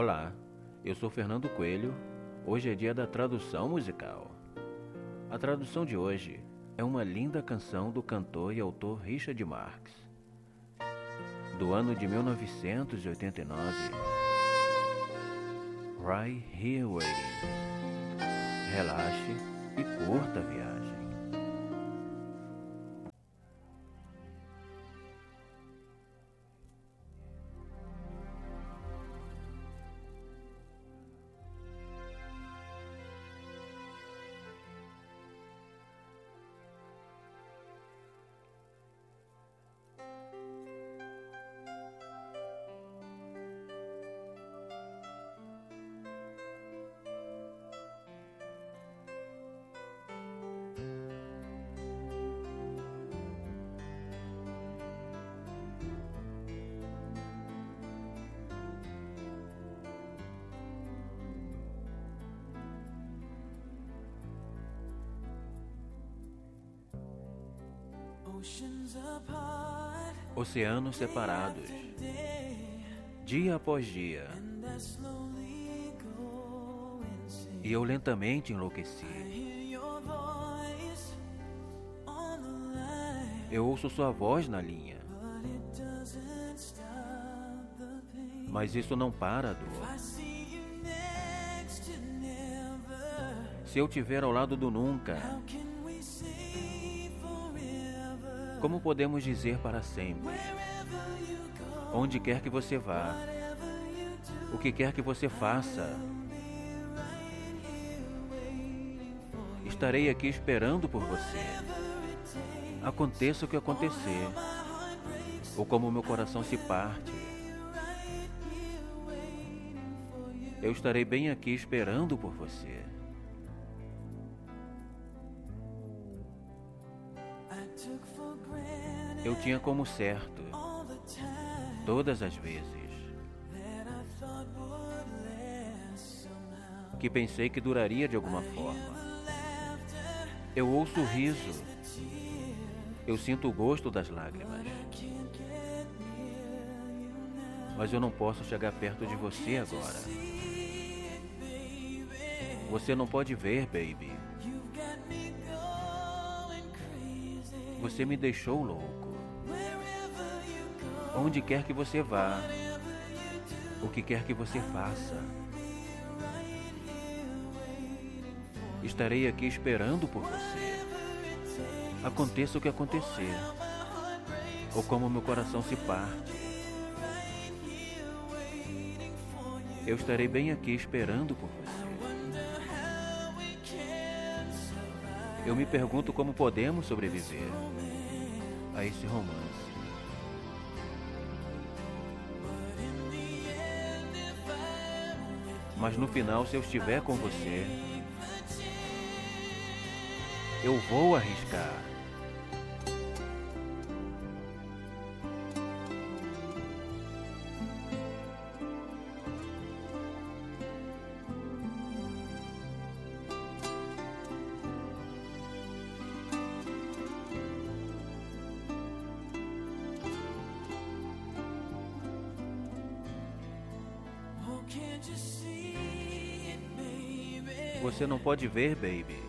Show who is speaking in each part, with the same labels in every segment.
Speaker 1: Olá, eu sou Fernando Coelho. Hoje é dia da tradução musical. A tradução de hoje é uma linda canção do cantor e autor Richard Marx, do ano de 1989. Right Here Waiting. Relaxe e curta a viagem. Oceanos separados, dia após dia, e eu lentamente enlouqueci. Eu ouço sua voz na linha, mas isso não para a dor. Se eu tiver ao lado do nunca, como podemos dizer para sempre? Onde quer que você vá, o que quer que você faça, estarei aqui esperando por você. Aconteça o que acontecer, ou como meu coração se parte, eu estarei bem aqui esperando por você. Eu tinha como certo, todas as vezes, que pensei que duraria de alguma forma. Eu ouço o riso, eu sinto o gosto das lágrimas. Mas eu não posso chegar perto de você agora. Você não pode ver, baby. Você me deixou louco onde quer que você vá, o que quer que você faça. Estarei aqui esperando por você. Aconteça o que acontecer, ou como meu coração se parte. Eu estarei bem aqui esperando por você. Eu me pergunto como podemos sobreviver a esse romance. Mas no final, se eu estiver com você, eu vou arriscar. Você não pode ver, baby.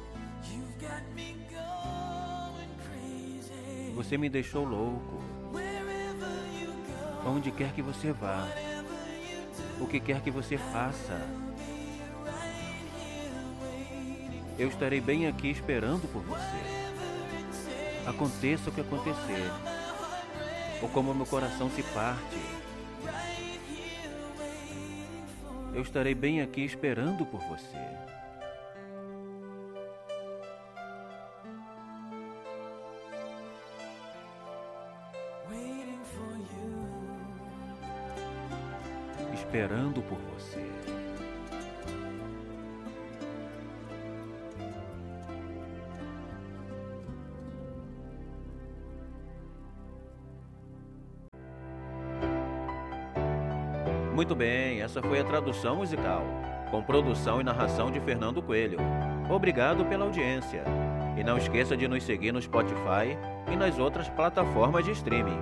Speaker 1: Você me deixou louco. Onde quer que você vá, o que quer que você faça, eu estarei bem aqui esperando por você. Aconteça o que acontecer, ou como meu coração se parte, eu estarei bem aqui esperando por você. esperando por você. Muito bem, essa foi a tradução musical, com produção e narração de Fernando Coelho. Obrigado pela audiência. E não esqueça de nos seguir no Spotify e nas outras plataformas de streaming.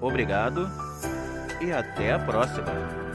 Speaker 1: Obrigado e até a próxima!